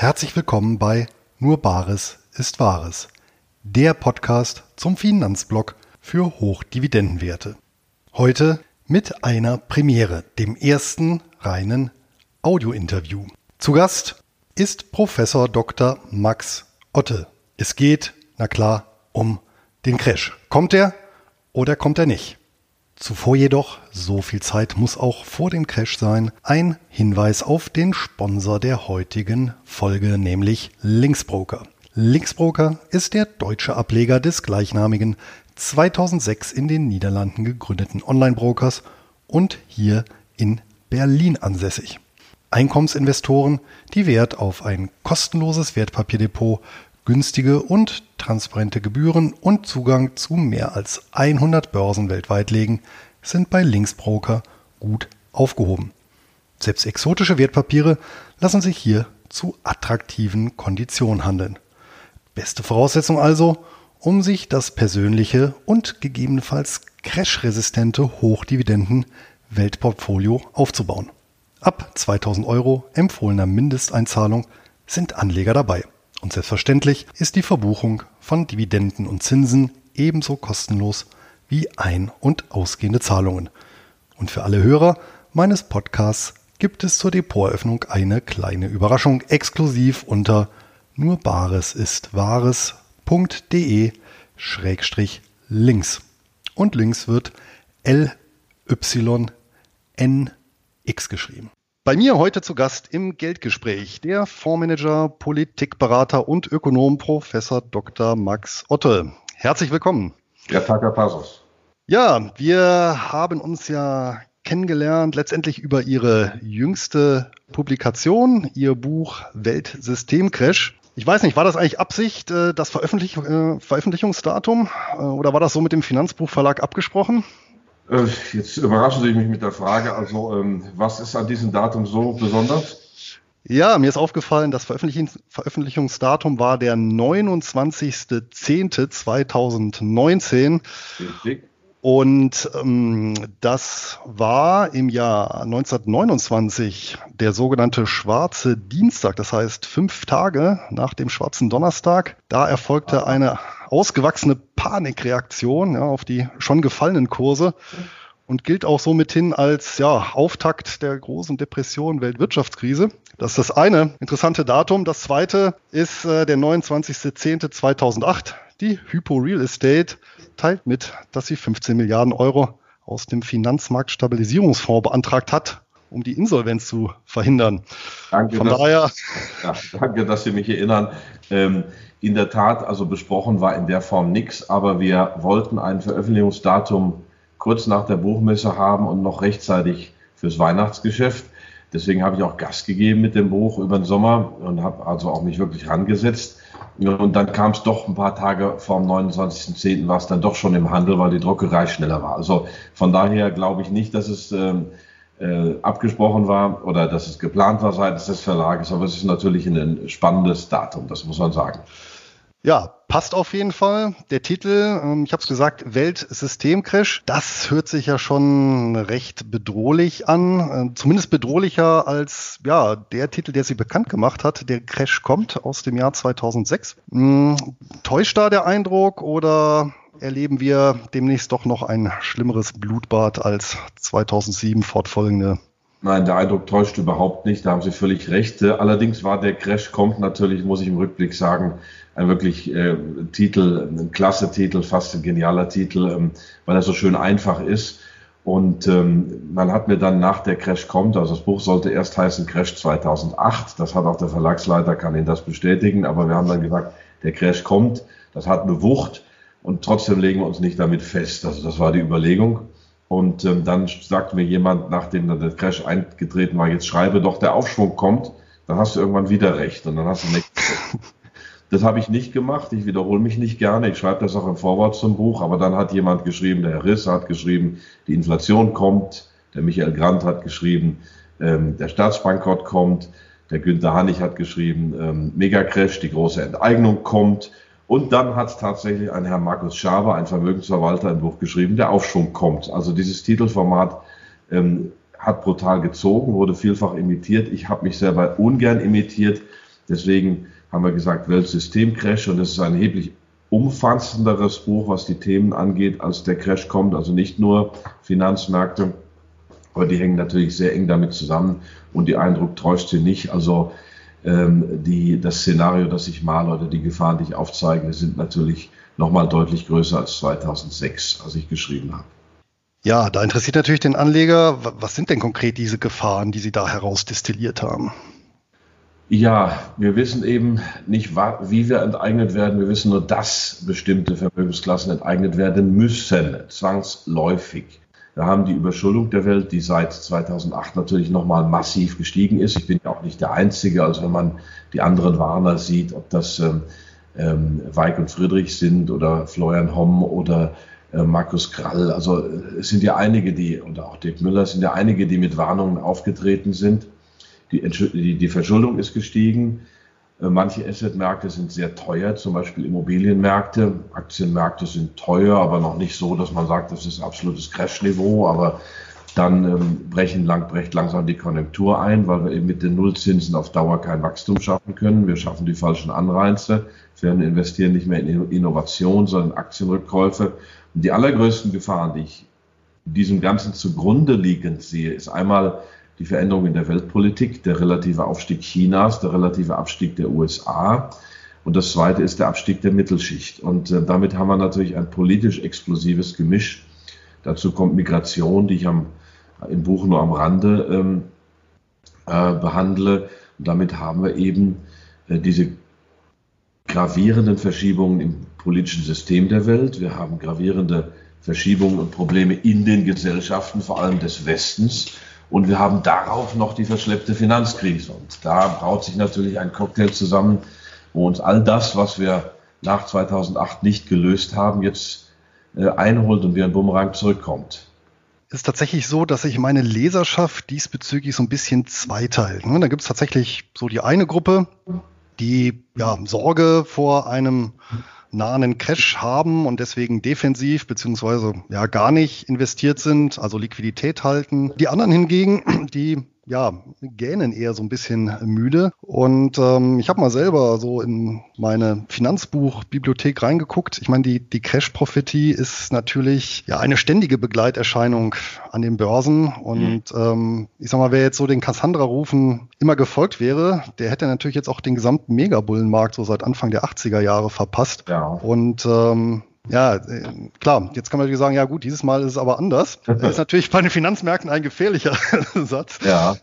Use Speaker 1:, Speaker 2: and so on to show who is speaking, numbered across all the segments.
Speaker 1: Herzlich willkommen bei Nur Bares ist Wahres, der Podcast zum Finanzblock für Hochdividendenwerte. Heute mit einer Premiere, dem ersten reinen Audiointerview. Zu Gast ist Professor Dr. Max Otte. Es geht, na klar, um den Crash. Kommt er oder kommt er nicht? Zuvor jedoch, so viel Zeit muss auch vor dem Crash sein, ein Hinweis auf den Sponsor der heutigen Folge, nämlich Linksbroker. Linksbroker ist der deutsche Ableger des gleichnamigen 2006 in den Niederlanden gegründeten Online-Brokers und hier in Berlin ansässig. Einkommensinvestoren, die Wert auf ein kostenloses Wertpapierdepot günstige und transparente Gebühren und Zugang zu mehr als 100 Börsen weltweit legen, sind bei Linksbroker gut aufgehoben. Selbst exotische Wertpapiere lassen sich hier zu attraktiven Konditionen handeln. Beste Voraussetzung also, um sich das persönliche und gegebenenfalls crashresistente Hochdividenden Weltportfolio aufzubauen. Ab 2000 Euro empfohlener Mindesteinzahlung sind Anleger dabei. Und selbstverständlich ist die Verbuchung von Dividenden und Zinsen ebenso kostenlos wie ein- und ausgehende Zahlungen. Und für alle Hörer meines Podcasts gibt es zur Depoteröffnung eine kleine Überraschung exklusiv unter nurbaresistwahres.de schrägstrich links. Und links wird L Y N X geschrieben. Bei mir heute zu Gast im Geldgespräch der Fondsmanager, Politikberater und Ökonom Professor Dr. Max Otte. Herzlich willkommen.
Speaker 2: Ja, Tag, Herr Passos.
Speaker 1: Ja, wir haben uns ja kennengelernt, letztendlich über Ihre jüngste Publikation, Ihr Buch Weltsystemcrash. Ich weiß nicht, war das eigentlich Absicht, äh, das Veröffentlich äh, Veröffentlichungsdatum äh, oder war das so mit dem Finanzbuchverlag abgesprochen?
Speaker 2: Äh, jetzt überraschen Sie mich mit der Frage, also ähm, was ist an diesem Datum so besonders?
Speaker 1: Ja, mir ist aufgefallen, das Veröffentlichungsdatum war der 29.10.2019. Richtig. Und ähm, das war im Jahr 1929 der sogenannte Schwarze Dienstag, das heißt fünf Tage nach dem Schwarzen Donnerstag. Da erfolgte eine ausgewachsene Panikreaktion ja, auf die schon gefallenen Kurse und gilt auch so mithin als ja, Auftakt der großen Depression, Weltwirtschaftskrise. Das ist das eine interessante Datum. Das zweite ist äh, der 29.10.2008. Die Hypo Real Estate teilt mit, dass sie 15 Milliarden Euro aus dem Finanzmarktstabilisierungsfonds beantragt hat, um die Insolvenz zu verhindern.
Speaker 2: Danke, Von dass, daher. Ja, danke, dass Sie mich erinnern. Ähm, in der Tat, also besprochen war in der Form nichts, aber wir wollten ein Veröffentlichungsdatum kurz nach der Buchmesse haben und noch rechtzeitig fürs Weihnachtsgeschäft. Deswegen habe ich auch Gas gegeben mit dem Buch über den Sommer und habe also auch mich wirklich rangesetzt. Und dann kam es doch ein paar Tage vor dem 29.10. war es dann doch schon im Handel, weil die Druckerei schneller war. Also von daher glaube ich nicht, dass es ähm, äh, abgesprochen war oder dass es geplant war seitens des Verlages, aber es ist natürlich ein spannendes Datum, das muss man sagen.
Speaker 1: Ja, passt auf jeden Fall. Der Titel, ähm, ich habe es gesagt, Weltsystemcrash, das hört sich ja schon recht bedrohlich an. Äh, zumindest bedrohlicher als ja, der Titel, der sie bekannt gemacht hat. Der Crash kommt aus dem Jahr 2006. Hm, täuscht da der Eindruck oder erleben wir demnächst doch noch ein schlimmeres Blutbad als 2007 fortfolgende
Speaker 2: Nein, der Eindruck täuscht überhaupt nicht, da haben Sie völlig recht. Allerdings war der Crash kommt natürlich, muss ich im Rückblick sagen, ein wirklich äh, Titel, ein klasse Titel, fast ein genialer Titel, ähm, weil er so schön einfach ist. Und ähm, man hat mir dann nach der Crash kommt, also das Buch sollte erst heißen Crash 2008, das hat auch der Verlagsleiter, kann Ihnen das bestätigen, aber wir haben dann gesagt, der Crash kommt, das hat eine Wucht und trotzdem legen wir uns nicht damit fest. Also das war die Überlegung. Und ähm, dann sagt mir jemand, nachdem dann der Crash eingetreten war, jetzt schreibe doch, der Aufschwung kommt, dann hast du irgendwann wieder recht und dann hast du nichts. Das habe ich nicht gemacht. Ich wiederhole mich nicht gerne. Ich schreibe das auch im Vorwort zum Buch. Aber dann hat jemand geschrieben, der Herr Riss hat geschrieben, die Inflation kommt. Der Michael Brandt hat geschrieben, ähm, der Staatsbankrott kommt. Der Günther Hannig hat geschrieben, ähm, Megacrash, die große Enteignung kommt. Und dann hat tatsächlich ein Herr Markus Schaber, ein Vermögensverwalter, ein Buch geschrieben, der Aufschwung kommt. Also dieses Titelformat ähm, hat brutal gezogen, wurde vielfach imitiert. Ich habe mich selber ungern imitiert Deswegen haben wir gesagt, Weltsystemcrash und es ist ein erheblich umfassenderes Buch, was die Themen angeht, als der Crash kommt. Also nicht nur Finanzmärkte, aber die hängen natürlich sehr eng damit zusammen und die Eindruck täuscht sie nicht. Also ähm, die, das Szenario, das ich male oder die Gefahren, die ich aufzeige, sind natürlich nochmal deutlich größer als 2006, als ich geschrieben habe.
Speaker 1: Ja, da interessiert natürlich den Anleger, was sind denn konkret diese Gefahren, die Sie da herausdestilliert haben?
Speaker 2: Ja, wir wissen eben nicht, wie wir enteignet werden. Wir wissen nur, dass bestimmte Vermögensklassen enteignet werden müssen, zwangsläufig. Wir haben die Überschuldung der Welt, die seit 2008 natürlich nochmal massiv gestiegen ist. Ich bin ja auch nicht der Einzige. Also wenn man die anderen Warner sieht, ob das ähm, ähm, Weig und Friedrich sind oder Florian Homm oder äh, Markus Krall. Also es sind ja einige, die, oder auch Dirk Müller, es sind ja einige, die mit Warnungen aufgetreten sind. Die, die, die Verschuldung ist gestiegen. Äh, manche Assetmärkte sind sehr teuer, zum Beispiel Immobilienmärkte. Aktienmärkte sind teuer, aber noch nicht so, dass man sagt, das ist absolutes Crash-Niveau. Aber dann ähm, brechen lang, brecht langsam die Konjunktur ein, weil wir eben mit den Nullzinsen auf Dauer kein Wachstum schaffen können. Wir schaffen die falschen Anreize. Wir investieren nicht mehr in Innovation, sondern Aktienrückkäufe. Und die allergrößten Gefahren, die ich diesem Ganzen zugrunde liegend sehe, ist einmal die Veränderung in der Weltpolitik, der relative Aufstieg Chinas, der relative Abstieg der USA. Und das zweite ist der Abstieg der Mittelschicht. Und äh, damit haben wir natürlich ein politisch explosives Gemisch. Dazu kommt Migration, die ich am, im Buch nur am Rande ähm, äh, behandle. Und damit haben wir eben äh, diese gravierenden Verschiebungen im politischen System der Welt. Wir haben gravierende Verschiebungen und Probleme in den Gesellschaften, vor allem des Westens. Und wir haben darauf noch die verschleppte Finanzkrise. Und da braut sich natürlich ein Cocktail zusammen, wo uns all das, was wir nach 2008 nicht gelöst haben, jetzt äh, einholt und wie ein Bumerang zurückkommt.
Speaker 1: Es ist tatsächlich so, dass sich meine Leserschaft diesbezüglich so ein bisschen zweiteilt. Da gibt es tatsächlich so die eine Gruppe, die ja, Sorge vor einem nahen Crash haben und deswegen defensiv beziehungsweise ja gar nicht investiert sind, also Liquidität halten. Die anderen hingegen, die ja, gähnen eher so ein bisschen müde. Und ähm, ich habe mal selber so in meine Finanzbuchbibliothek reingeguckt. Ich meine, die, die Crash-Prophetie ist natürlich ja eine ständige Begleiterscheinung an den Börsen. Und mhm. ähm, ich sag mal, wer jetzt so den Cassandra-Rufen immer gefolgt wäre, der hätte natürlich jetzt auch den gesamten Megabullenmarkt so seit Anfang der 80er Jahre verpasst. Ja. Und ähm, ja, äh, klar, jetzt kann man natürlich sagen, ja gut, dieses Mal ist es aber anders. Das ist natürlich bei den Finanzmärkten ein gefährlicher Satz. Ja.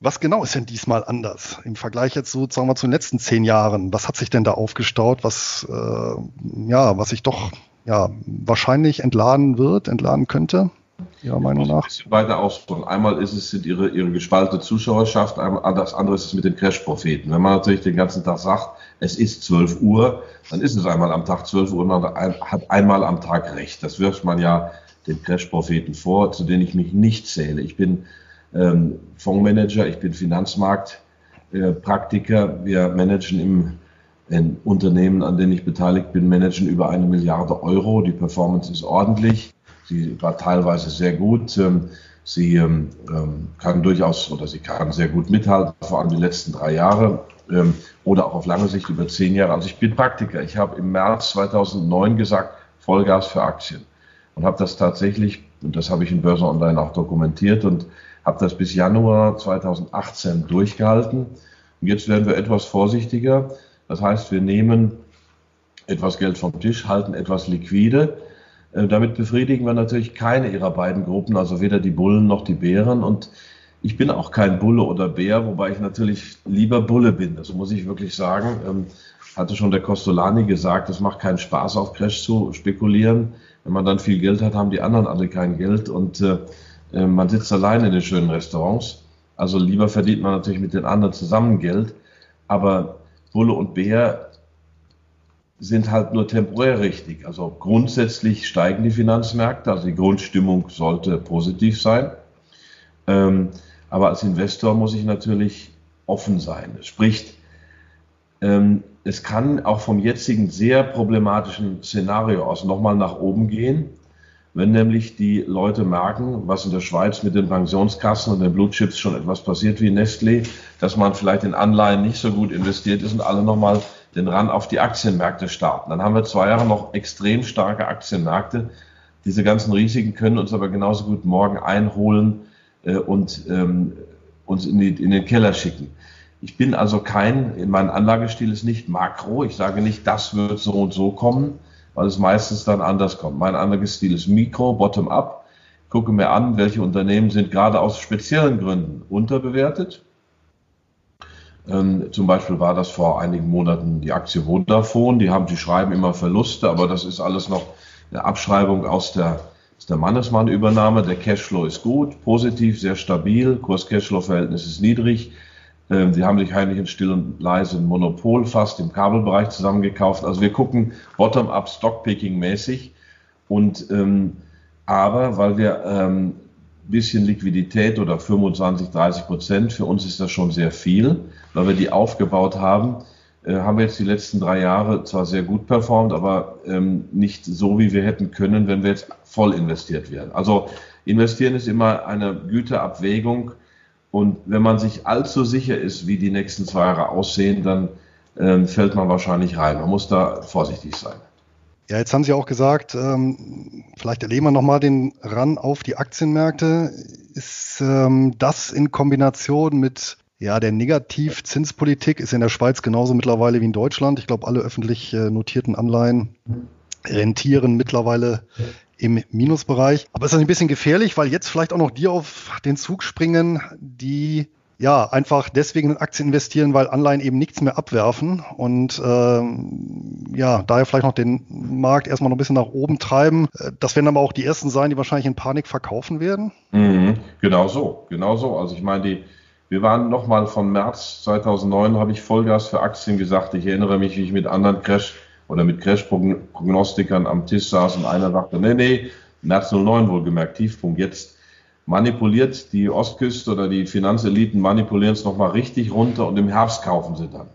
Speaker 1: Was genau ist denn diesmal anders im Vergleich jetzt so, sagen wir, zu den letzten zehn Jahren? Was hat sich denn da aufgestaut, was, äh, ja, was sich doch ja, wahrscheinlich entladen wird, entladen könnte?
Speaker 2: Ihrer Meinung nach? Ein bisschen weiter ausführen. Einmal ist es ihre, ihre gespaltete Zuschauerschaft, einmal, das andere ist es mit den Crash-Propheten. Wenn man natürlich den ganzen Tag sagt, es ist 12 Uhr, dann ist es einmal am Tag 12 Uhr und man hat einmal am Tag recht. Das wirft man ja den Crash-Propheten vor, zu denen ich mich nicht zähle. Ich bin ähm, Fondsmanager, ich bin Finanzmarktpraktiker. Äh, Wir managen im in Unternehmen, an denen ich beteiligt bin, managen über eine Milliarde Euro. Die Performance ist ordentlich. Sie war teilweise sehr gut. Ähm, sie ähm, ähm, kann durchaus oder sie kann sehr gut mithalten, vor allem die letzten drei Jahre oder auch auf lange Sicht über zehn Jahre. Also ich bin Praktiker. Ich habe im März 2009 gesagt, Vollgas für Aktien und habe das tatsächlich, und das habe ich in Börse Online auch dokumentiert und habe das bis Januar 2018 durchgehalten. Und jetzt werden wir etwas vorsichtiger. Das heißt, wir nehmen etwas Geld vom Tisch, halten etwas liquide damit befriedigen wir natürlich keine ihrer beiden Gruppen, also weder die Bullen noch die Bären. Und ich bin auch kein Bulle oder Bär, wobei ich natürlich lieber Bulle bin. Das muss ich wirklich sagen. Ähm, hatte schon der Costolani gesagt, es macht keinen Spaß, auf Crash zu spekulieren. Wenn man dann viel Geld hat, haben die anderen alle kein Geld und äh, äh man sitzt allein in den schönen Restaurants. Also lieber verdient man natürlich mit den anderen zusammen Geld. Aber Bulle und Bär sind halt nur temporär richtig. Also grundsätzlich steigen die Finanzmärkte, also die Grundstimmung sollte positiv sein. Ähm, aber als Investor muss ich natürlich offen sein. Sprich, ähm, es kann auch vom jetzigen sehr problematischen Szenario aus nochmal nach oben gehen. Wenn nämlich die Leute merken, was in der Schweiz mit den Pensionskassen und den Blue Chips schon etwas passiert wie Nestlé, dass man vielleicht in Anleihen nicht so gut investiert ist und alle nochmal den Rand auf die Aktienmärkte starten. Dann haben wir zwei Jahre noch extrem starke Aktienmärkte. Diese ganzen Risiken können uns aber genauso gut morgen einholen äh, und ähm, uns in, die, in den Keller schicken. Ich bin also kein, mein Anlagestil ist nicht makro. Ich sage nicht, das wird so und so kommen, weil es meistens dann anders kommt. Mein Anlagestil ist mikro, bottom up. Gucke mir an, welche Unternehmen sind gerade aus speziellen Gründen unterbewertet. Ähm, zum Beispiel war das vor einigen Monaten die Aktie Vodafone. Die haben, die schreiben immer Verluste, aber das ist alles noch eine Abschreibung aus der, aus der Mannesmann-Übernahme. Der Cashflow ist gut, positiv, sehr stabil. Kurs-Cashflow-Verhältnis ist niedrig. Ähm, sie haben sich heimlich in still und leise ein Monopol fast im Kabelbereich zusammengekauft. Also wir gucken bottom-up Stockpicking-mäßig. Und ähm, aber weil wir ähm, bisschen Liquidität oder 25, 30 Prozent, für uns ist das schon sehr viel, weil wir die aufgebaut haben, äh, haben wir jetzt die letzten drei Jahre zwar sehr gut performt, aber ähm, nicht so, wie wir hätten können, wenn wir jetzt voll investiert wären. Also investieren ist immer eine Güteabwägung und wenn man sich allzu sicher ist, wie die nächsten zwei Jahre aussehen, dann ähm, fällt man wahrscheinlich rein. Man muss da vorsichtig sein.
Speaker 1: Ja, jetzt haben Sie auch gesagt, ähm, vielleicht erleben wir nochmal den Ran auf die Aktienmärkte. Ist ähm, das in Kombination mit ja, der Negativzinspolitik ist in der Schweiz genauso mittlerweile wie in Deutschland. Ich glaube, alle öffentlich äh, notierten Anleihen rentieren mittlerweile im Minusbereich. Aber ist das ein bisschen gefährlich, weil jetzt vielleicht auch noch die auf den Zug springen, die ja, einfach deswegen in Aktien investieren, weil Anleihen eben nichts mehr abwerfen und ähm, ja, daher vielleicht noch den Markt erstmal noch ein bisschen nach oben treiben. Äh, das werden aber auch die ersten sein, die wahrscheinlich in Panik verkaufen werden.
Speaker 2: Mhm, genau so, genau so. Also ich meine, die, wir waren nochmal von März 2009, habe ich Vollgas für Aktien gesagt. Ich erinnere mich, wie ich mit anderen Crash oder mit Crash-Prognostikern am Tisch saß und einer dachte, nee, nee, März 09 wohlgemerkt, Tiefpunkt. Jetzt manipuliert die Ostküste oder die Finanzeliten manipulieren es nochmal richtig runter und im Herbst kaufen sie dann.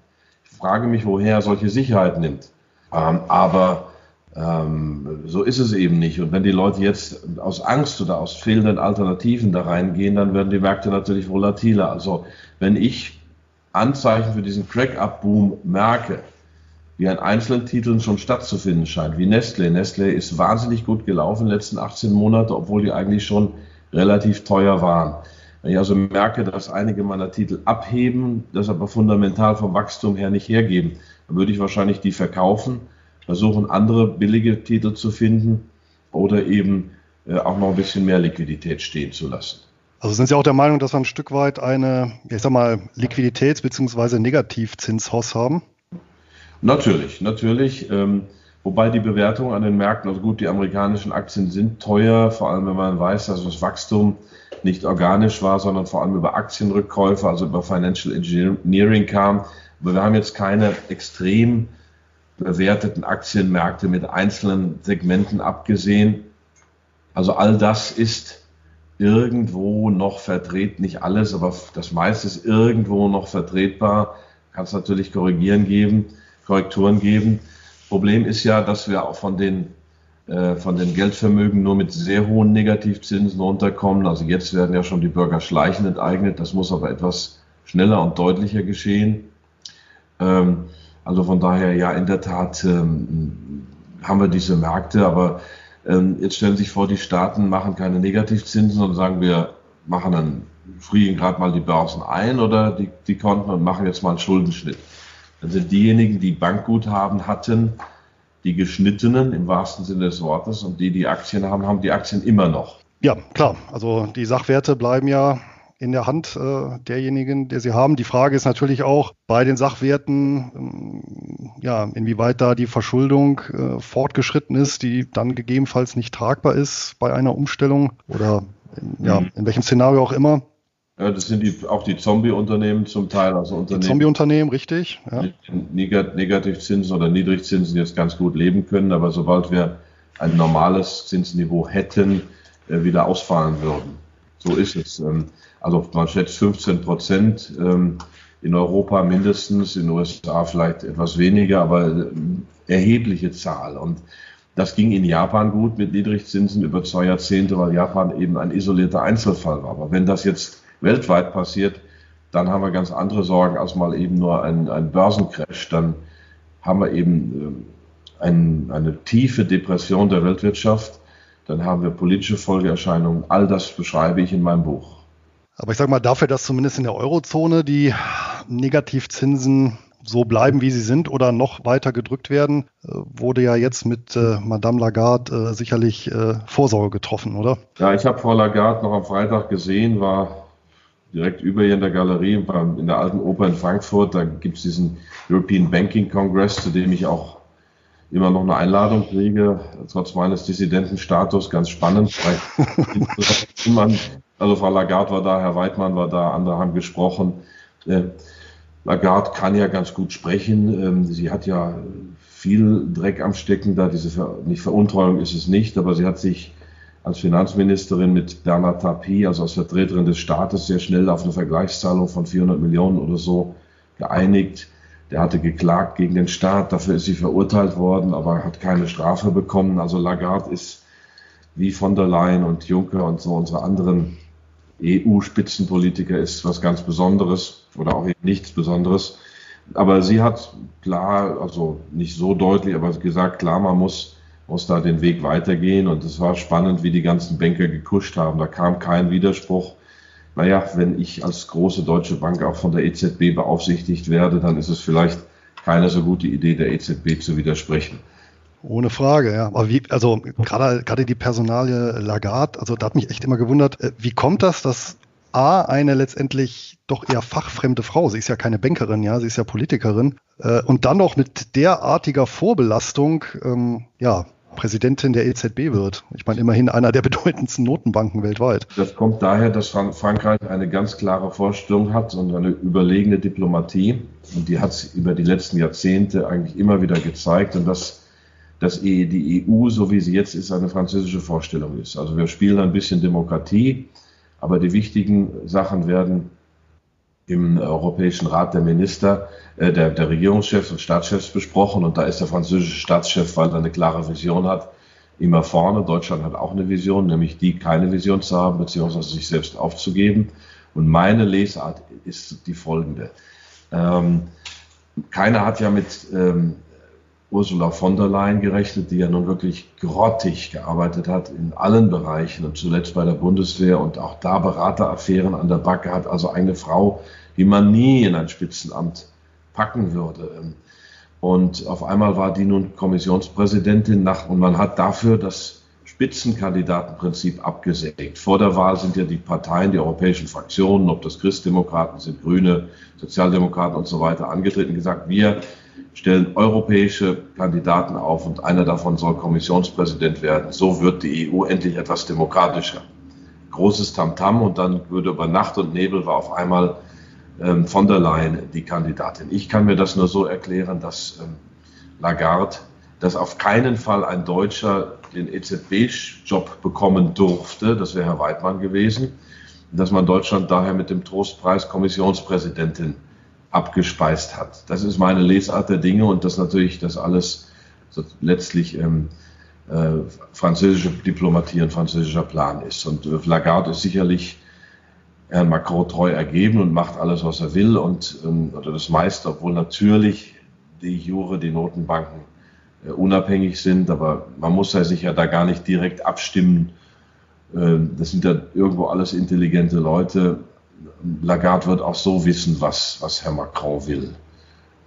Speaker 2: Ich frage mich, woher er solche Sicherheit nimmt. Ähm, aber ähm, so ist es eben nicht. Und wenn die Leute jetzt aus Angst oder aus fehlenden Alternativen da reingehen, dann werden die Märkte natürlich volatiler. Also wenn ich Anzeichen für diesen Crack-Up-Boom merke, wie an einzelnen Titeln schon stattzufinden scheint, wie Nestle. Nestle ist wahnsinnig gut gelaufen in den letzten 18 Monate, obwohl die eigentlich schon relativ teuer waren. Wenn ich also merke, dass einige meiner Titel abheben, das aber fundamental vom Wachstum her nicht hergeben, dann würde ich wahrscheinlich die verkaufen, versuchen andere billige Titel zu finden oder eben äh, auch noch ein bisschen mehr Liquidität stehen zu lassen.
Speaker 1: Also sind Sie auch der Meinung, dass wir ein Stück weit eine, ich sag mal, Liquiditäts- bzw. Negativzinshaus haben?
Speaker 2: Natürlich, natürlich. Ähm, Wobei die Bewertung an den Märkten, also gut, die amerikanischen Aktien sind teuer, vor allem wenn man weiß, dass das Wachstum nicht organisch war, sondern vor allem über Aktienrückkäufe, also über Financial Engineering kam. Aber wir haben jetzt keine extrem bewerteten Aktienmärkte mit einzelnen Segmenten abgesehen. Also all das ist irgendwo noch vertreten, nicht alles, aber das meiste ist irgendwo noch vertretbar. Kann es natürlich korrigieren geben, Korrekturen geben. Problem ist ja, dass wir auch von den, äh, von den Geldvermögen nur mit sehr hohen Negativzinsen runterkommen. Also jetzt werden ja schon die Bürger schleichend enteignet. Das muss aber etwas schneller und deutlicher geschehen. Ähm, also von daher, ja, in der Tat ähm, haben wir diese Märkte, aber ähm, jetzt stellen Sie sich vor, die Staaten machen keine Negativzinsen, sondern sagen wir, machen dann, frieren gerade mal die Börsen ein oder die, die Konten und machen jetzt mal einen Schuldenschnitt. Sind diejenigen, die Bankguthaben hatten, die geschnittenen im wahrsten Sinne des Wortes und die, die Aktien haben, haben die Aktien immer noch.
Speaker 1: Ja, klar. Also die Sachwerte bleiben ja in der Hand äh, derjenigen, der sie haben. Die Frage ist natürlich auch bei den Sachwerten, ähm, ja, inwieweit da die Verschuldung äh, fortgeschritten ist, die dann gegebenenfalls nicht tragbar ist bei einer Umstellung oder in, ja, mhm. in welchem Szenario auch immer.
Speaker 2: Ja, das sind die, auch die Zombie-Unternehmen zum Teil. Also Unternehmen,
Speaker 1: Zombie-Unternehmen, richtig.
Speaker 2: Ja. Negativzinsen oder Niedrigzinsen jetzt ganz gut leben können, aber sobald wir ein normales Zinsniveau hätten, äh, wieder ausfallen würden. So ist es. Ähm, also man schätzt 15 Prozent ähm, in Europa mindestens, in den USA vielleicht etwas weniger, aber äh, erhebliche Zahl. Und Das ging in Japan gut mit Niedrigzinsen über zwei Jahrzehnte, weil Japan eben ein isolierter Einzelfall war. Aber wenn das jetzt weltweit passiert, dann haben wir ganz andere Sorgen als mal eben nur ein, ein Börsencrash. Dann haben wir eben ähm, ein, eine tiefe Depression der Weltwirtschaft. Dann haben wir politische Folgeerscheinungen. All das beschreibe ich in meinem Buch.
Speaker 1: Aber ich sage mal, dafür, dass zumindest in der Eurozone die Negativzinsen so bleiben, wie sie sind oder noch weiter gedrückt werden, äh, wurde ja jetzt mit äh, Madame Lagarde äh, sicherlich äh, Vorsorge getroffen, oder?
Speaker 2: Ja, ich habe Frau Lagarde noch am Freitag gesehen, war direkt über ihr in der Galerie in der alten Oper in Frankfurt. Da gibt es diesen European Banking Congress, zu dem ich auch immer noch eine Einladung kriege, trotz meines Dissidentenstatus. Ganz spannend. also Frau Lagarde war da, Herr Weidmann war da, andere haben gesprochen. Äh, Lagarde kann ja ganz gut sprechen. Ähm, sie hat ja viel Dreck am Stecken da. Diese Ver nicht Veruntreuung ist es nicht, aber sie hat sich als Finanzministerin mit Bernard Tapie, also als Vertreterin des Staates, sehr schnell auf eine Vergleichszahlung von 400 Millionen oder so geeinigt. Der hatte geklagt gegen den Staat, dafür ist sie verurteilt worden, aber hat keine Strafe bekommen. Also Lagarde ist wie von der Leyen und Juncker und so unsere anderen EU-Spitzenpolitiker ist was ganz Besonderes oder auch eben nichts Besonderes. Aber sie hat klar, also nicht so deutlich, aber gesagt, klar, man muss muss da den Weg weitergehen. Und es war spannend, wie die ganzen Banker gekuscht haben. Da kam kein Widerspruch. Naja, wenn ich als große deutsche Bank auch von der EZB beaufsichtigt werde, dann ist es vielleicht keine so gute Idee, der EZB zu widersprechen.
Speaker 1: Ohne Frage, ja. Aber wie, also gerade, gerade die Personalie Lagarde, also da hat mich echt immer gewundert, äh, wie kommt das, dass A, eine letztendlich doch eher fachfremde Frau, sie ist ja keine Bankerin, ja, sie ist ja Politikerin, äh, und dann noch mit derartiger Vorbelastung, ähm, ja, Präsidentin der EZB wird. Ich meine, immerhin einer der bedeutendsten Notenbanken weltweit.
Speaker 2: Das kommt daher, dass Frankreich eine ganz klare Vorstellung hat und eine überlegene Diplomatie. Und die hat es über die letzten Jahrzehnte eigentlich immer wieder gezeigt. Und dass, dass die EU, so wie sie jetzt ist, eine französische Vorstellung ist. Also wir spielen ein bisschen Demokratie, aber die wichtigen Sachen werden im Europäischen Rat der Minister, äh, der, der Regierungschefs und Staatschefs besprochen. Und da ist der französische Staatschef, weil er eine klare Vision hat, immer vorne. Deutschland hat auch eine Vision, nämlich die, keine Vision zu haben, beziehungsweise sich selbst aufzugeben. Und meine Lesart ist die folgende. Ähm, keiner hat ja mit ähm, Ursula von der Leyen gerechnet, die ja nun wirklich grottig gearbeitet hat in allen Bereichen und zuletzt bei der Bundeswehr und auch da Berateraffären an der Backe hat, also eine Frau, die man nie in ein Spitzenamt packen würde. Und auf einmal war die nun Kommissionspräsidentin nach, und man hat dafür das Spitzenkandidatenprinzip abgesägt. Vor der Wahl sind ja die Parteien, die europäischen Fraktionen, ob das Christdemokraten sind, Grüne, Sozialdemokraten und so weiter, angetreten, gesagt, wir stellen europäische Kandidaten auf und einer davon soll Kommissionspräsident werden. So wird die EU endlich etwas demokratischer. Großes Tamtam -Tam und dann würde über Nacht und Nebel war auf einmal ähm, von der Leyen die Kandidatin. Ich kann mir das nur so erklären, dass ähm, Lagarde, dass auf keinen Fall ein Deutscher den EZB-Job bekommen durfte, das wäre Herr Weidmann gewesen, dass man Deutschland daher mit dem Trostpreis Kommissionspräsidentin abgespeist hat. Das ist meine Lesart der Dinge und das natürlich das alles so letztlich ähm, äh, französische Diplomatie und französischer Plan ist. Und äh, Lagarde ist sicherlich Herrn Macron treu ergeben und macht alles, was er will und ähm, oder das meiste, obwohl natürlich die Jure, die Notenbanken äh, unabhängig sind, aber man muss ja sich ja da gar nicht direkt abstimmen. Äh, das sind ja irgendwo alles intelligente Leute Lagarde wird auch so wissen, was, was Herr Macron will.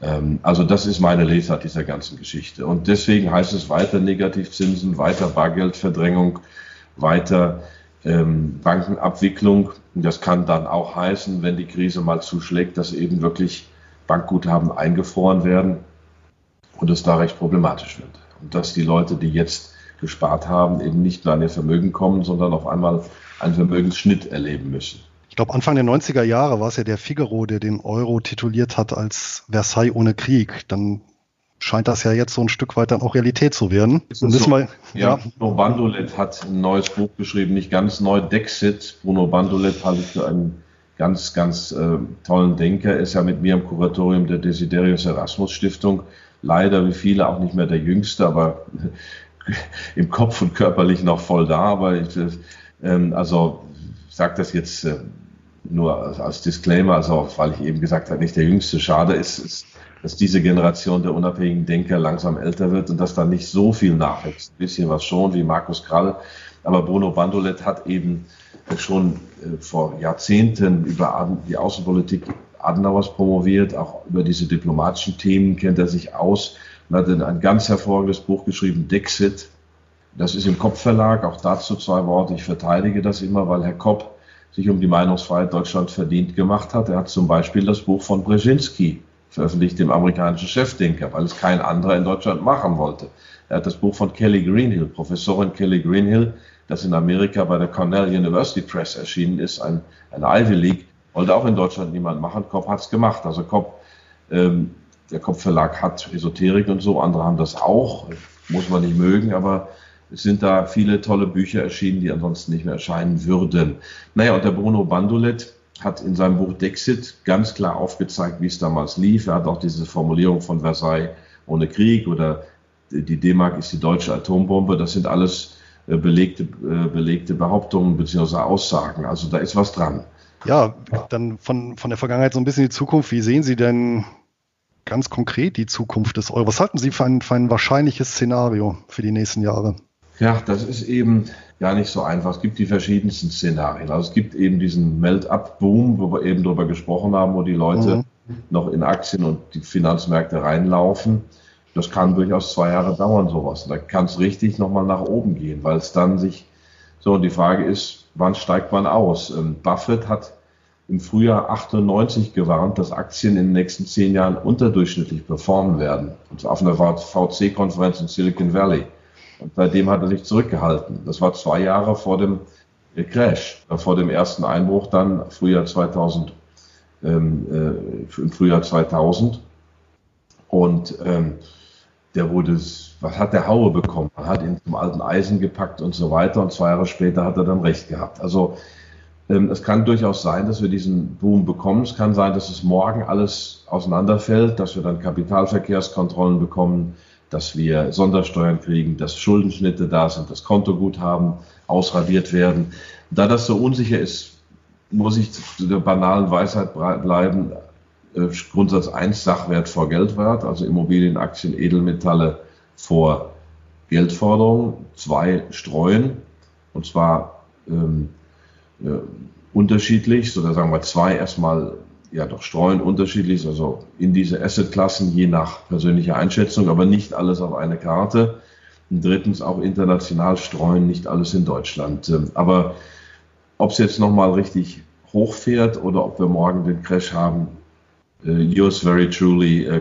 Speaker 2: Ähm, also das ist meine Lesart dieser ganzen Geschichte. Und deswegen heißt es weiter Negativzinsen, weiter Bargeldverdrängung, weiter ähm, Bankenabwicklung. Und das kann dann auch heißen, wenn die Krise mal zuschlägt, dass eben wirklich Bankguthaben eingefroren werden und es da recht problematisch wird. Und dass die Leute, die jetzt gespart haben, eben nicht nur an ihr Vermögen kommen, sondern auf einmal einen Vermögensschnitt erleben müssen.
Speaker 1: Ich glaube, Anfang der 90er Jahre war es ja der Figaro, der den Euro tituliert hat als Versailles ohne Krieg. Dann scheint das ja jetzt so ein Stück weit dann auch Realität zu werden.
Speaker 2: So? Wir, ja, ja. Bruno Bandolet hat ein neues Buch geschrieben, nicht ganz neu, Dexit. Bruno Bandolet halte ich für einen ganz, ganz äh, tollen Denker. Er ist ja mit mir im Kuratorium der Desiderius Erasmus Stiftung. Leider wie viele auch nicht mehr der Jüngste, aber im Kopf und körperlich noch voll da, aber ich, ähm, also ich sage das jetzt äh, nur als, Disclaimer, also weil ich eben gesagt habe, nicht der Jüngste. Schade ist, ist, dass diese Generation der unabhängigen Denker langsam älter wird und dass da nicht so viel nachwächst. Ein bisschen was schon, wie Markus Krall, aber Bruno Bandolet hat eben schon äh, vor Jahrzehnten über die Außenpolitik Adenauers promoviert, auch über diese diplomatischen Themen kennt er sich aus und hat ein ganz hervorragendes Buch geschrieben, Dexit. Das ist im Kopp-Verlag, auch dazu zwei Worte. Ich verteidige das immer, weil Herr Kopp sich um die Meinungsfreiheit Deutschland verdient gemacht hat. Er hat zum Beispiel das Buch von Brzezinski veröffentlicht, dem amerikanischen Chefdenker, weil es kein anderer in Deutschland machen wollte. Er hat das Buch von Kelly Greenhill, Professorin Kelly Greenhill, das in Amerika bei der Cornell University Press erschienen ist, ein, ein Ivy League, wollte auch in Deutschland niemand machen. Kopp hat es gemacht. Also Kopp, ähm, der Kopp Verlag hat Esoterik und so, andere haben das auch, muss man nicht mögen, aber es sind da viele tolle Bücher erschienen, die ansonsten nicht mehr erscheinen würden. Naja, und der Bruno Bandolet hat in seinem Buch Dexit ganz klar aufgezeigt, wie es damals lief. Er hat auch diese Formulierung von Versailles ohne Krieg oder die D-Mark ist die deutsche Atombombe. Das sind alles äh, belegte, äh, belegte Behauptungen bzw. Aussagen. Also da ist was dran.
Speaker 1: Ja, dann von, von der Vergangenheit so ein bisschen die Zukunft. Wie sehen Sie denn ganz konkret die Zukunft des Euro? Was halten Sie für ein, für ein wahrscheinliches Szenario für die nächsten Jahre?
Speaker 2: Ja, das ist eben gar nicht so einfach. Es gibt die verschiedensten Szenarien. Also es gibt eben diesen Melt-up-Boom, wo wir eben darüber gesprochen haben, wo die Leute mhm. noch in Aktien und die Finanzmärkte reinlaufen. Das kann durchaus zwei Jahre dauern, sowas. Und da kann es richtig nochmal nach oben gehen, weil es dann sich, so, und die Frage ist, wann steigt man aus? Ähm, Buffett hat im Frühjahr 98 gewarnt, dass Aktien in den nächsten zehn Jahren unterdurchschnittlich performen werden. Und zwar auf einer VC-Konferenz in Silicon Valley. Und seitdem hat er sich zurückgehalten. Das war zwei Jahre vor dem äh, Crash, äh, vor dem ersten Einbruch dann Frühjahr 2000, ähm, äh, im Frühjahr 2000. Und ähm, der wurde, was hat der Haue bekommen? Man hat ihn zum alten Eisen gepackt und so weiter. Und zwei Jahre später hat er dann recht gehabt. Also ähm, es kann durchaus sein, dass wir diesen Boom bekommen. Es kann sein, dass es morgen alles auseinanderfällt, dass wir dann Kapitalverkehrskontrollen bekommen, dass wir Sondersteuern kriegen, dass Schuldenschnitte da sind, dass Kontoguthaben ausradiert werden. Da das so unsicher ist, muss ich zu der banalen Weisheit bleiben. Äh, Grundsatz 1 Sachwert vor Geldwert, also Immobilien, Aktien, Edelmetalle vor Geldforderungen. 2 streuen, und zwar ähm, äh, unterschiedlich, oder sagen wir zwei erstmal ja doch streuen unterschiedlich, also in diese Assetklassen je nach persönlicher Einschätzung, aber nicht alles auf eine Karte. Und drittens auch international streuen, nicht alles in Deutschland. Ähm, aber ob es jetzt nochmal richtig hochfährt oder ob wir morgen den Crash haben, uh, yours very truly uh,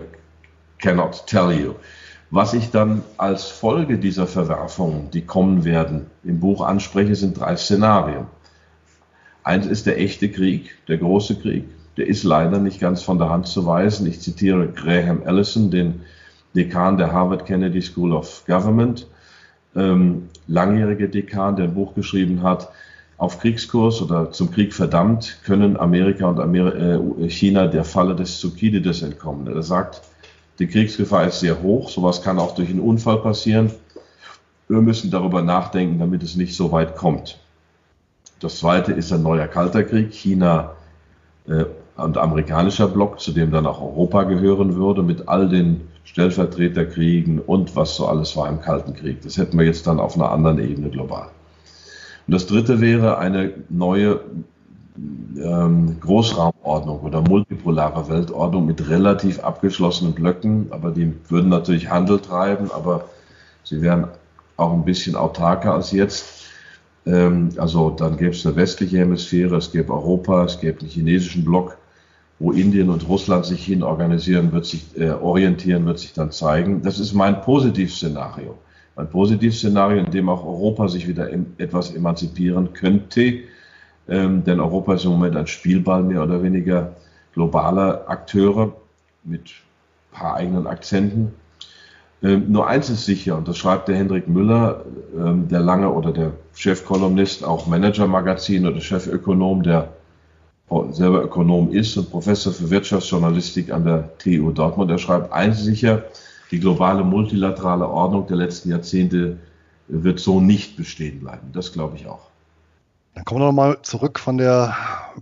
Speaker 2: cannot tell you. Was ich dann als Folge dieser Verwerfungen, die kommen werden, im Buch anspreche, sind drei Szenarien. Eins ist der echte Krieg, der große Krieg der ist leider nicht ganz von der Hand zu weisen. Ich zitiere Graham Allison, den Dekan der Harvard Kennedy School of Government, ähm, langjähriger Dekan, der ein Buch geschrieben hat, auf Kriegskurs oder zum Krieg verdammt, können Amerika und Amer äh, China der Falle des Thukydides entkommen. Er sagt, die Kriegsgefahr ist sehr hoch, sowas kann auch durch einen Unfall passieren. Wir müssen darüber nachdenken, damit es nicht so weit kommt. Das zweite ist ein neuer Kalter Krieg. China äh, und amerikanischer Block, zu dem dann auch Europa gehören würde, mit all den Stellvertreterkriegen und was so alles war im Kalten Krieg. Das hätten wir jetzt dann auf einer anderen Ebene global. Und das dritte wäre eine neue ähm, Großraumordnung oder multipolare Weltordnung mit relativ abgeschlossenen Blöcken, aber die würden natürlich Handel treiben, aber sie wären auch ein bisschen autarker als jetzt. Ähm, also dann gäbe es eine westliche Hemisphäre, es gäbe Europa, es gäbe einen chinesischen Block wo Indien und Russland sich hin organisieren, wird sich äh, orientieren, wird sich dann zeigen. Das ist mein Positivszenario. Mein Positivszenario, in dem auch Europa sich wieder im, etwas emanzipieren könnte, ähm, denn Europa ist im Moment ein Spielball mehr oder weniger globaler Akteure mit ein paar eigenen Akzenten. Ähm, nur eins ist sicher, und das schreibt der Hendrik Müller, ähm, der lange oder der Chefkolumnist, auch Manager-Magazin oder Chefökonom der selber Ökonom ist und Professor für Wirtschaftsjournalistik an der TU Dortmund. Er schreibt eins sicher, die globale multilaterale Ordnung der letzten Jahrzehnte wird so nicht bestehen bleiben. Das glaube ich auch.
Speaker 1: Dann kommen wir nochmal zurück von der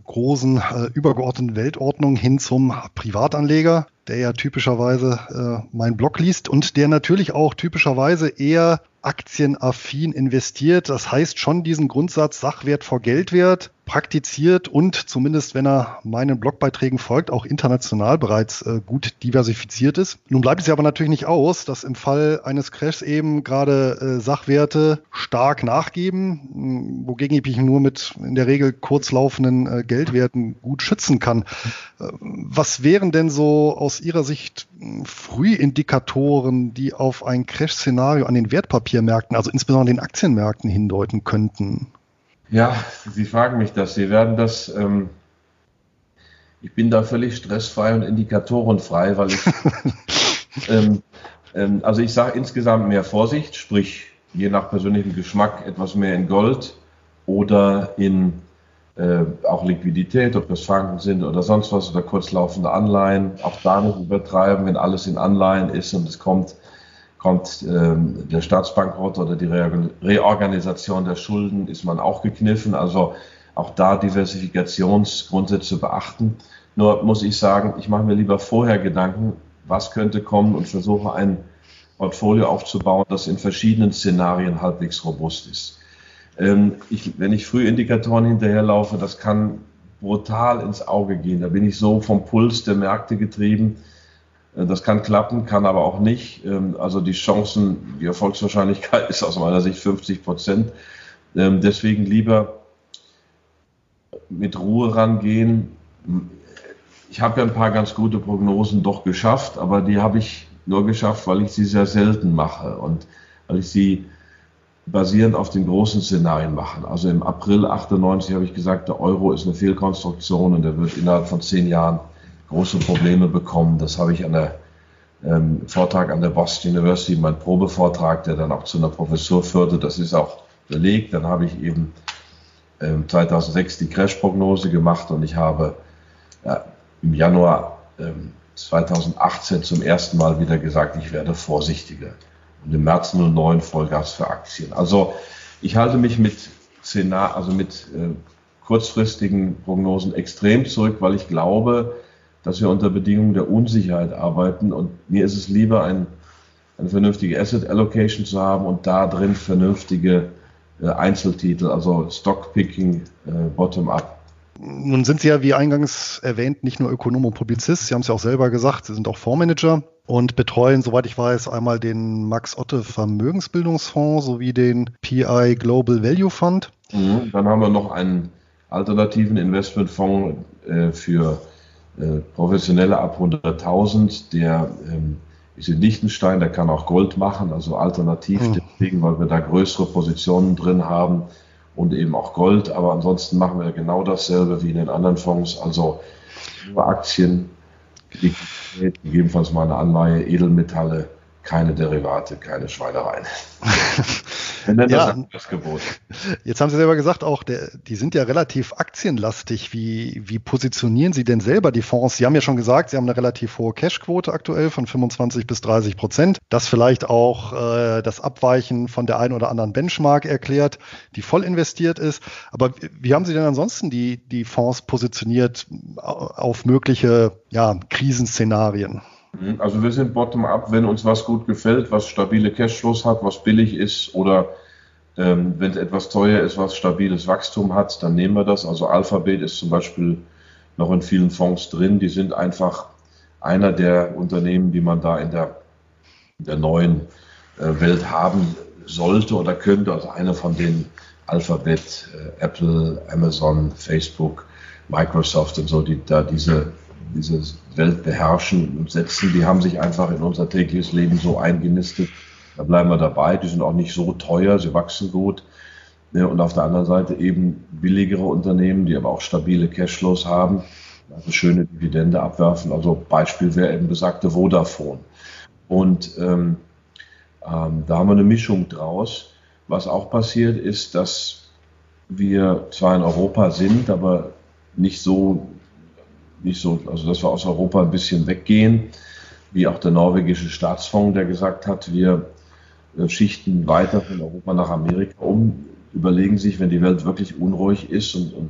Speaker 1: großen äh, übergeordneten Weltordnung hin zum Privatanleger, der ja typischerweise äh, meinen Blog liest und der natürlich auch typischerweise eher aktienaffin investiert. Das heißt schon diesen Grundsatz Sachwert vor Geldwert praktiziert und zumindest, wenn er meinen Blogbeiträgen folgt, auch international bereits äh, gut diversifiziert ist. Nun bleibt es ja aber natürlich nicht aus, dass im Fall eines Crashs eben gerade äh, Sachwerte stark nachgeben, wogegen ich mich nur mit in der Regel kurzlaufenden äh, Geldwerten gut schützen kann. Äh, was wären denn so aus Ihrer Sicht Frühindikatoren, die auf ein Crash-Szenario an den Wertpapiermärkten, also insbesondere den Aktienmärkten hindeuten könnten?
Speaker 2: Ja, Sie fragen mich das. Sie werden das. Ähm, ich bin da völlig stressfrei und indikatorenfrei, weil ich. ähm, ähm, also ich sage insgesamt mehr Vorsicht, sprich je nach persönlichem Geschmack etwas mehr in Gold oder in äh, auch Liquidität, ob das Franken sind oder sonst was oder kurzlaufende Anleihen. Auch da nicht übertreiben, wenn alles in Anleihen ist und es kommt kommt ähm, der Staatsbankrott oder die Reorganisation der Schulden, ist man auch gekniffen. Also auch da Diversifikationsgrundsätze beachten. Nur muss ich sagen, ich mache mir lieber vorher Gedanken, was könnte kommen und versuche ein Portfolio aufzubauen, das in verschiedenen Szenarien halbwegs robust ist. Ähm, ich, wenn ich Frühindikatoren hinterherlaufe, das kann brutal ins Auge gehen. Da bin ich so vom Puls der Märkte getrieben das kann klappen, kann aber auch nicht. Ähm, also die Chancen, die Erfolgswahrscheinlichkeit ist aus meiner Sicht 50 Prozent. Ähm, deswegen lieber mit Ruhe rangehen. Ich habe ja ein paar ganz gute Prognosen doch geschafft, aber die habe ich nur geschafft, weil ich sie sehr selten mache und weil ich sie basierend auf den großen Szenarien mache. Also im April 98 habe ich gesagt, der Euro ist eine Fehlkonstruktion und der wird innerhalb von zehn Jahren große Probleme bekommen. Das habe ich an der ähm, Vortrag an der Boston University, mein Probevortrag, der dann auch zu einer Professur führte. Das ist auch belegt. Dann habe ich eben ähm, 2006 die Crash-Prognose gemacht und ich habe äh, im Januar ähm, 2018 zum ersten Mal wieder gesagt, ich werde vorsichtiger. Und im März 09 Vollgas für Aktien. Also ich halte mich mit Szenar, also mit äh, kurzfristigen Prognosen extrem zurück, weil ich glaube, dass wir unter Bedingungen der Unsicherheit arbeiten. Und mir ist es lieber, ein, eine vernünftige Asset Allocation zu haben und da drin vernünftige äh, Einzeltitel, also Stockpicking, äh, Bottom-up.
Speaker 1: Nun sind Sie ja, wie eingangs erwähnt, nicht nur Ökonom und Publizist. Sie haben es ja auch selber gesagt, Sie sind auch Fondsmanager und betreuen, soweit ich weiß, einmal den Max Otte Vermögensbildungsfonds sowie den PI Global Value Fund.
Speaker 2: Mhm, dann haben wir noch einen alternativen Investmentfonds äh, für äh, professionelle ab 100.000, der ähm, ist in Liechtenstein, der kann auch Gold machen, also alternativ, mhm. deswegen, weil wir da größere Positionen drin haben und eben auch Gold. Aber ansonsten machen wir genau dasselbe wie in den anderen Fonds, also nur Aktien, gegebenenfalls mal eine Anleihe, Edelmetalle, keine Derivate, keine Schweinereien.
Speaker 1: ja, das Gebot. Jetzt haben Sie selber gesagt, auch der, die sind ja relativ aktienlastig. Wie, wie positionieren Sie denn selber die Fonds? Sie haben ja schon gesagt, Sie haben eine relativ hohe Cashquote aktuell von 25 bis 30 Prozent. Das vielleicht auch äh, das Abweichen von der einen oder anderen Benchmark erklärt, die voll investiert ist. Aber wie haben Sie denn ansonsten die, die Fonds positioniert auf mögliche ja, Krisenszenarien?
Speaker 2: Mhm. Also wir sind bottom-up, wenn uns was gut gefällt, was stabile Cashflows hat, was billig ist oder ähm, wenn es etwas teuer ist, was stabiles Wachstum hat, dann nehmen wir das. Also Alphabet ist zum Beispiel noch in vielen Fonds drin. Die sind einfach einer der Unternehmen, die man da in der, in der neuen äh, Welt haben sollte oder könnte. Also einer von den Alphabet, äh, Apple, Amazon, Facebook, Microsoft und so, die da diese diese Welt beherrschen und setzen, die haben sich einfach in unser tägliches Leben so eingenistet. Da bleiben wir dabei. Die sind auch nicht so teuer, sie wachsen gut. Und auf der anderen Seite eben billigere Unternehmen, die aber auch stabile Cashflows haben, also schöne Dividende abwerfen. Also Beispiel wäre eben besagte Vodafone. Und ähm, ähm, da haben wir eine Mischung draus. Was auch passiert ist, dass wir zwar in Europa sind, aber nicht so nicht so, also dass wir aus Europa ein bisschen weggehen, wie auch der norwegische Staatsfonds, der gesagt hat, wir äh, Schichten weiter von Europa nach Amerika um, überlegen sich, wenn die Welt wirklich unruhig ist und, und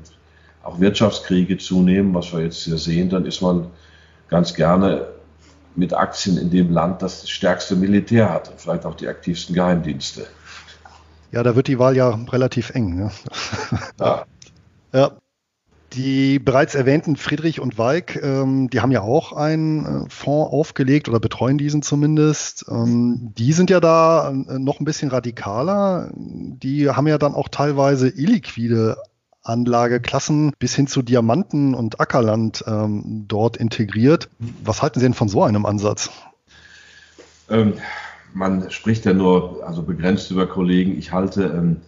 Speaker 2: auch Wirtschaftskriege zunehmen, was wir jetzt hier sehen, dann ist man ganz gerne mit Aktien in dem Land, das das stärkste Militär hat und vielleicht auch die aktivsten Geheimdienste.
Speaker 1: Ja, da wird die Wahl ja relativ eng. Ne? Ja. ja. Die bereits erwähnten Friedrich und Walk, ähm, die haben ja auch einen äh, Fonds aufgelegt oder betreuen diesen zumindest. Ähm, die sind ja da äh, noch ein bisschen radikaler. Die haben ja dann auch teilweise illiquide Anlageklassen bis hin zu Diamanten und Ackerland ähm, dort integriert. Was halten Sie denn von so einem Ansatz?
Speaker 2: Ähm, man spricht ja nur, also begrenzt über Kollegen. Ich halte ähm,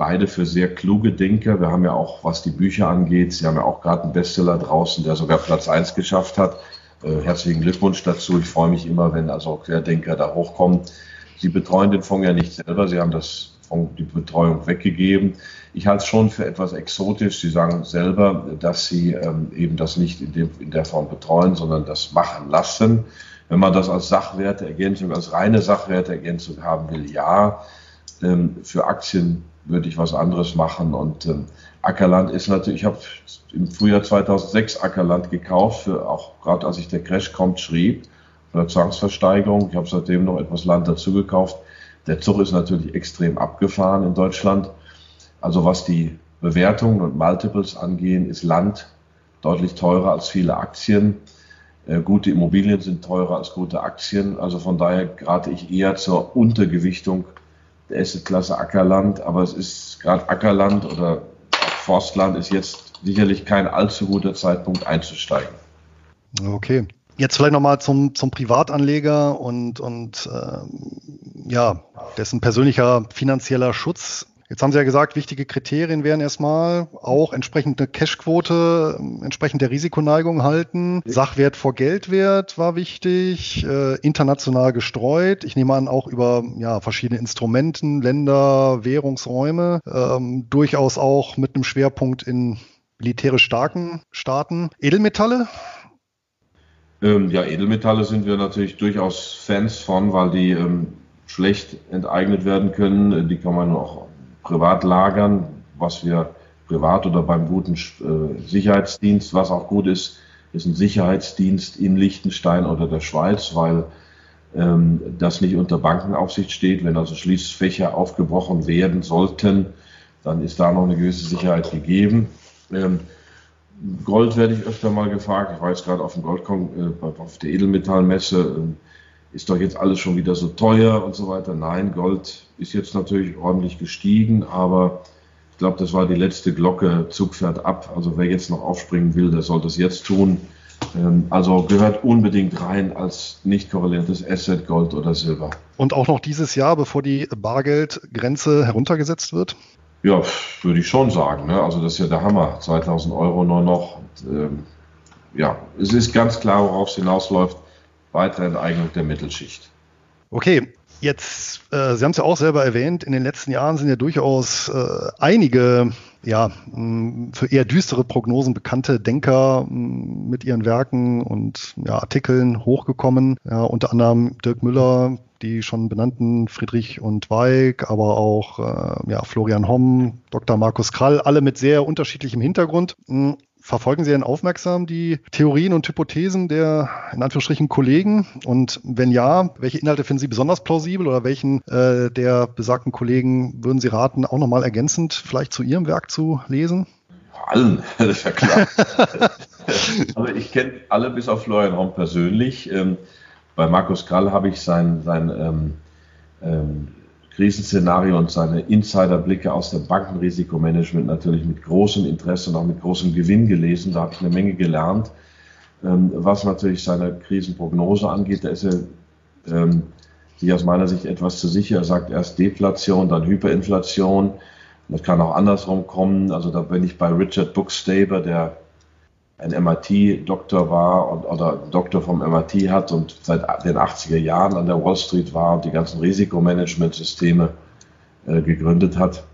Speaker 2: beide für sehr kluge Denker. Wir haben ja auch, was die Bücher angeht, Sie haben ja auch gerade einen Bestseller draußen, der sogar Platz 1 geschafft hat. Äh, herzlichen Glückwunsch dazu. Ich freue mich immer, wenn also Querdenker da hochkommen. Sie betreuen den Fonds ja nicht selber. Sie haben das Fonds, die Betreuung weggegeben. Ich halte es schon für etwas exotisch. Sie sagen selber, dass Sie ähm, eben das nicht in, dem, in der Form betreuen, sondern das machen lassen. Wenn man das als Sachwerteergänzung, als reine Sachwerteergänzung haben will, ja. Ähm, für Aktien würde ich was anderes machen. Und ähm, Ackerland ist natürlich, ich habe im Frühjahr 2006 Ackerland gekauft, für auch gerade als ich der Crash kommt, schrieb, für der Zwangsversteigerung. Ich habe seitdem noch etwas Land dazu gekauft. Der Zug ist natürlich extrem abgefahren in Deutschland. Also was die Bewertungen und Multiples angehen, ist Land deutlich teurer als viele Aktien. Äh, gute Immobilien sind teurer als gute Aktien. Also von daher gerate ich eher zur Untergewichtung der Assetklasse Ackerland. Aber es ist gerade Ackerland oder Forstland ist jetzt sicherlich kein allzu guter Zeitpunkt einzusteigen.
Speaker 1: Okay. Jetzt vielleicht nochmal zum, zum Privatanleger und, und äh, ja, dessen persönlicher finanzieller Schutz. Jetzt haben Sie ja gesagt, wichtige Kriterien wären erstmal auch entsprechende Cashquote, entsprechend der Risikoneigung halten. Sachwert vor Geldwert war wichtig, äh, international gestreut. Ich nehme an, auch über ja, verschiedene Instrumenten, Länder, Währungsräume, ähm, durchaus auch mit einem Schwerpunkt in militärisch starken Staaten. Edelmetalle,
Speaker 2: ähm, ja, Edelmetalle sind wir natürlich durchaus Fans von, weil die ähm, schlecht enteignet werden können. Die kann man auch privat lagern, was wir privat oder beim guten äh, Sicherheitsdienst, was auch gut ist, ist ein Sicherheitsdienst in Liechtenstein oder der Schweiz, weil ähm, das nicht unter Bankenaufsicht steht. Wenn also Schließfächer aufgebrochen werden sollten, dann ist da noch eine gewisse Sicherheit gegeben. Ähm, Gold werde ich öfter mal gefragt. Ich war jetzt gerade auf dem Goldkon, äh, auf der Edelmetallmesse. Äh, ist doch jetzt alles schon wieder so teuer und so weiter? Nein, Gold ist jetzt natürlich ordentlich gestiegen, aber ich glaube, das war die letzte Glocke. Zug fährt ab. Also wer jetzt noch aufspringen will, der sollte es jetzt tun. Ähm, also gehört unbedingt rein als nicht korreliertes Asset, Gold oder Silber.
Speaker 1: Und auch noch dieses Jahr, bevor die Bargeldgrenze heruntergesetzt wird?
Speaker 2: Ja, würde ich schon sagen. Ne? Also das ist ja der Hammer. 2000 Euro nur noch. Und, ähm, ja, es ist ganz klar, worauf es hinausläuft. Weitere Enteignung der Mittelschicht.
Speaker 1: Okay, jetzt, äh, Sie haben es ja auch selber erwähnt, in den letzten Jahren sind ja durchaus äh, einige ja, für eher düstere Prognosen bekannte Denker mit ihren Werken und ja, Artikeln hochgekommen. Ja, unter anderem Dirk Müller, die schon benannten Friedrich und Weig, aber auch äh, ja, Florian Homm, Dr. Markus Krall, alle mit sehr unterschiedlichem Hintergrund. Verfolgen Sie denn aufmerksam die Theorien und Hypothesen der in Anführungsstrichen Kollegen? Und wenn ja, welche Inhalte finden Sie besonders plausibel oder welchen äh, der besagten Kollegen würden Sie raten, auch nochmal ergänzend vielleicht zu Ihrem Werk zu lesen?
Speaker 2: Allen, das ist ja klar. also ich kenne alle bis auf Florian Homm persönlich. Ähm, bei Markus Krall habe ich sein, sein ähm, ähm, Krisenszenario und seine Insiderblicke aus dem Bankenrisikomanagement natürlich mit großem Interesse und auch mit großem Gewinn gelesen. Da habe ich eine Menge gelernt. Ähm, was natürlich seine Krisenprognose angeht, da ist er ähm, sich aus meiner Sicht etwas zu sicher. Er sagt erst Deflation, dann Hyperinflation. Das kann auch andersrum kommen. Also da bin ich bei Richard Bookstaber, der ein MIT-Doktor war und, oder Doktor vom MIT hat und seit den 80er Jahren an der Wall Street war und die ganzen Risikomanagement-Systeme äh, gegründet hat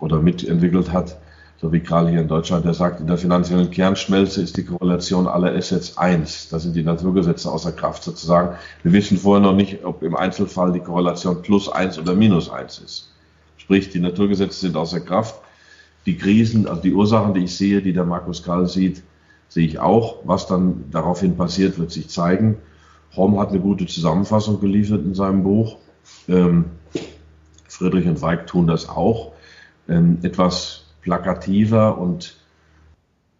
Speaker 2: oder mitentwickelt hat. so wie Karl hier in Deutschland, der sagt, in der finanziellen Kernschmelze ist die Korrelation aller Assets eins. Da sind die Naturgesetze außer Kraft sozusagen. Wir wissen vorher noch nicht, ob im Einzelfall die Korrelation plus eins oder minus eins ist. Sprich, die Naturgesetze sind außer Kraft. Die Krisen, also die Ursachen, die ich sehe, die der Markus Karl sieht, sehe ich auch. Was dann daraufhin passiert, wird sich zeigen. Horm hat eine gute Zusammenfassung geliefert in seinem Buch. Ähm, Friedrich und Weig tun das auch. Ähm, etwas plakativer und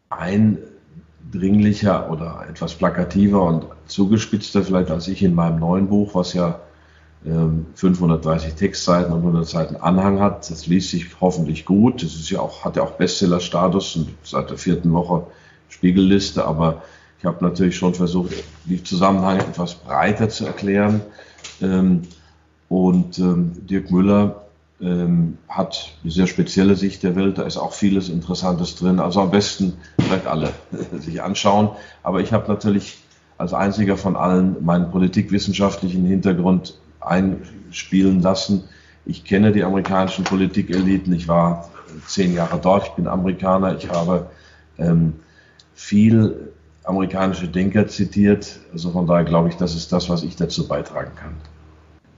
Speaker 2: eindringlicher oder etwas plakativer und zugespitzter vielleicht als ich in meinem neuen Buch, was ja 530 ähm, Textseiten und 100 Seiten Anhang hat. Das liest sich hoffentlich gut. Das ist ja auch, hat ja auch Bestseller-Status und seit der vierten Woche Spiegelliste, aber ich habe natürlich schon versucht, die Zusammenhänge etwas breiter zu erklären. Ähm, und ähm, Dirk Müller ähm, hat eine sehr spezielle Sicht der Welt. Da ist auch vieles Interessantes drin. Also am besten vielleicht alle sich anschauen. Aber ich habe natürlich als einziger von allen meinen politikwissenschaftlichen Hintergrund einspielen lassen. Ich kenne die amerikanischen Politikeliten. Ich war zehn Jahre dort. Ich bin Amerikaner. Ich habe ähm, viel amerikanische Denker zitiert. Also von daher glaube ich, das ist das, was ich dazu beitragen kann.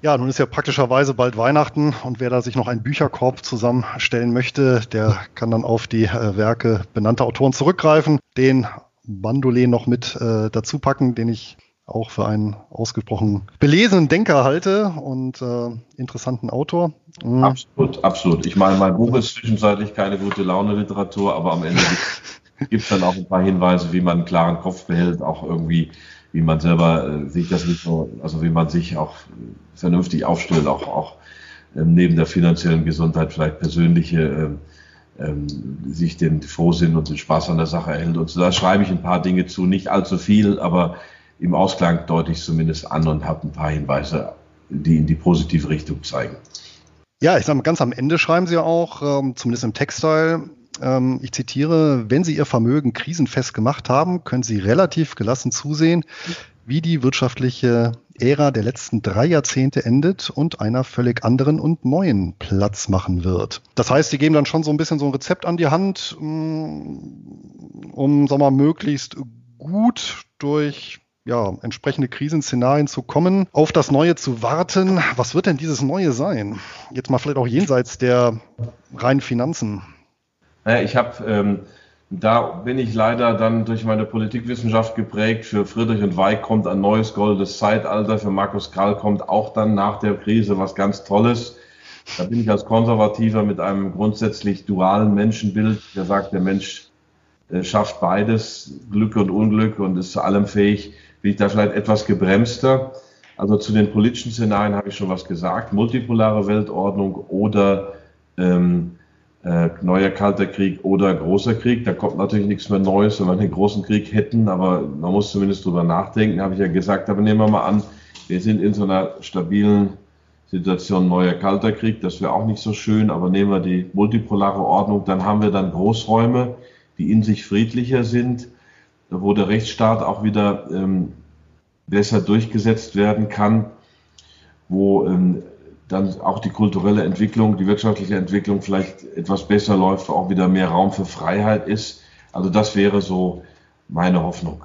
Speaker 1: Ja, nun ist ja praktischerweise bald Weihnachten und wer da sich noch einen Bücherkorb zusammenstellen möchte, der kann dann auf die äh, Werke benannter Autoren zurückgreifen, den Bandole noch mit äh, dazu packen, den ich auch für einen ausgesprochen belesenen Denker halte und äh, interessanten Autor.
Speaker 2: Mhm. Absolut, absolut. Ich meine, mein Buch ist zwischenzeitlich keine gute Laune-Literatur, aber am Ende gibt dann auch ein paar Hinweise, wie man einen klaren Kopf behält, auch irgendwie wie man selber äh, sich das nicht so, also wie man sich auch vernünftig aufstellt, auch, auch ähm, neben der finanziellen Gesundheit vielleicht persönliche ähm, ähm, sich den Frohsinn und den Spaß an der Sache erhält. Und so, da schreibe ich ein paar Dinge zu, nicht allzu viel, aber im Ausklang deute ich zumindest an und habe ein paar Hinweise, die in die positive Richtung zeigen.
Speaker 1: Ja, ich sage mal, ganz am Ende schreiben Sie auch, ähm, zumindest im Textteil, ähm, ich zitiere, wenn Sie Ihr Vermögen krisenfest gemacht haben, können Sie relativ gelassen zusehen, wie die wirtschaftliche Ära der letzten drei Jahrzehnte endet und einer völlig anderen und neuen Platz machen wird. Das heißt, Sie geben dann schon so ein bisschen so ein Rezept an die Hand, mm, um, wir mal, möglichst gut durch ja, entsprechende Krisenszenarien zu kommen, auf das Neue zu warten. Was wird denn dieses Neue sein? Jetzt mal vielleicht auch jenseits der reinen Finanzen.
Speaker 2: Naja, ich habe, ähm, da bin ich leider dann durch meine Politikwissenschaft geprägt. Für Friedrich und Weig kommt ein neues goldes Zeitalter. Für Markus Karl kommt auch dann nach der Krise was ganz Tolles. Da bin ich als Konservativer mit einem grundsätzlich dualen Menschenbild, der sagt, der Mensch äh, schafft beides, Glück und Unglück und ist zu allem fähig, bin ich da vielleicht etwas gebremster. Also zu den politischen Szenarien habe ich schon was gesagt. Multipolare Weltordnung oder ähm, äh, neuer Kalter Krieg oder großer Krieg. Da kommt natürlich nichts mehr Neues, wenn wir einen großen Krieg hätten, aber man muss zumindest drüber nachdenken, habe ich ja gesagt. Aber nehmen wir mal an, wir sind in so einer stabilen Situation neuer Kalter Krieg, das wäre auch nicht so schön, aber nehmen wir die multipolare Ordnung, dann haben wir dann Großräume, die in sich friedlicher sind, wo der Rechtsstaat auch wieder ähm, besser durchgesetzt werden kann, wo ähm, dann auch die kulturelle Entwicklung, die wirtschaftliche Entwicklung vielleicht etwas besser läuft, auch wieder mehr Raum für Freiheit ist. Also das wäre so meine Hoffnung.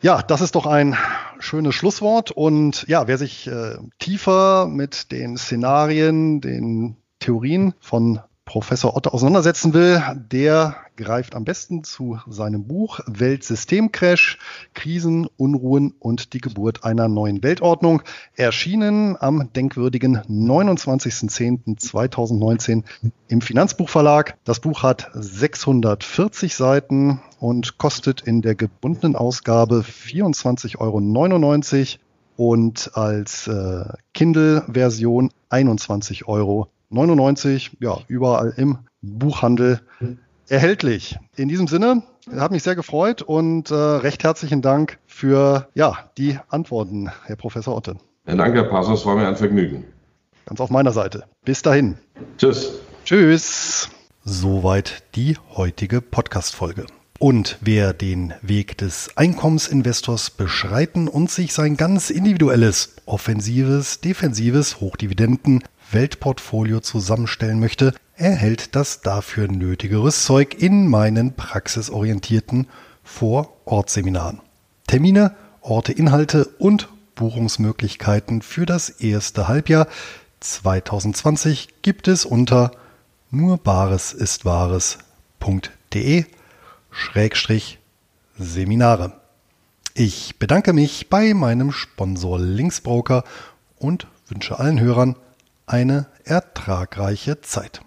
Speaker 1: Ja, das ist doch ein schönes Schlusswort. Und ja, wer sich äh, tiefer mit den Szenarien, den Theorien von Professor Otte auseinandersetzen will, der greift am besten zu seinem Buch Weltsystemcrash, Krisen, Unruhen und die Geburt einer neuen Weltordnung, erschienen am denkwürdigen 29.10.2019 im Finanzbuchverlag. Das Buch hat 640 Seiten und kostet in der gebundenen Ausgabe 24,99 Euro und als äh, Kindle-Version 21 Euro 99, ja, überall im Buchhandel erhältlich. In diesem Sinne, hat mich sehr gefreut und äh, recht herzlichen Dank für ja, die Antworten, Herr Professor Otte.
Speaker 2: Herr Dank, Herr Passos, war mir ein Vergnügen.
Speaker 1: Ganz auf meiner Seite. Bis dahin.
Speaker 2: Tschüss.
Speaker 1: Tschüss. Soweit die heutige Podcast-Folge. Und wer den Weg des Einkommensinvestors beschreiten und sich sein ganz individuelles, offensives, defensives, Hochdividenden Weltportfolio zusammenstellen möchte, erhält das dafür nötige Rüstzeug in meinen praxisorientierten Vor-Ort-Seminaren. Termine, Orte, Inhalte und Buchungsmöglichkeiten für das erste Halbjahr 2020 gibt es unter nurbaresistwahres.de Schrägstrich Seminare. Ich bedanke mich bei meinem Sponsor Linksbroker und wünsche allen Hörern eine ertragreiche Zeit.